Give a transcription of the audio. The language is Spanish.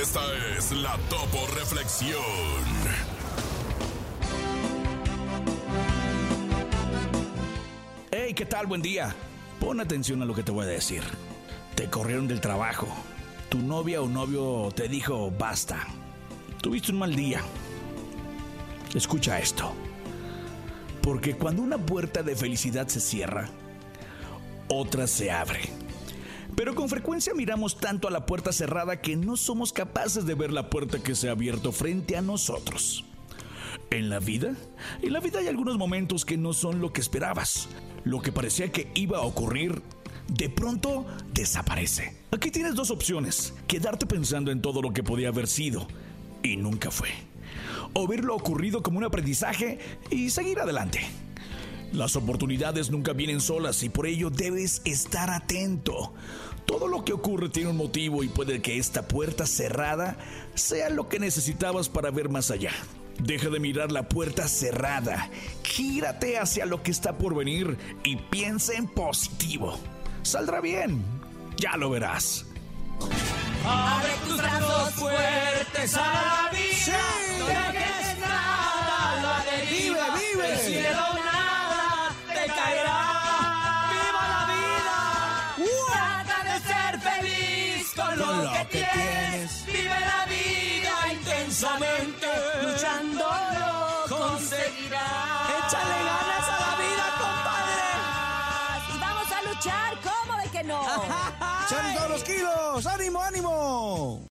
Esta es la Topo Reflexión. Hey, ¿qué tal? Buen día. Pon atención a lo que te voy a decir. Te corrieron del trabajo. Tu novia o novio te dijo basta. Tuviste un mal día. Escucha esto. Porque cuando una puerta de felicidad se cierra, otra se abre. Pero con frecuencia miramos tanto a la puerta cerrada que no somos capaces de ver la puerta que se ha abierto frente a nosotros. En la vida, en la vida hay algunos momentos que no son lo que esperabas. Lo que parecía que iba a ocurrir, de pronto desaparece. Aquí tienes dos opciones. Quedarte pensando en todo lo que podía haber sido y nunca fue. O ver lo ocurrido como un aprendizaje y seguir adelante. Las oportunidades nunca vienen solas y por ello debes estar atento. Todo lo que ocurre tiene un motivo y puede que esta puerta cerrada sea lo que necesitabas para ver más allá. Deja de mirar la puerta cerrada, gírate hacia lo que está por venir y piensa en positivo. Saldrá bien, ya lo verás. Abre tus brazos fuertes lo, que, tienes. Vive la vida intensamente. Luchando lo conseguirás. Échale ganas a la vida, compadre. Y vamos a luchar, ¿cómo de que no? ¡Echale todos los kilos! ¡Ánimo, ánimo!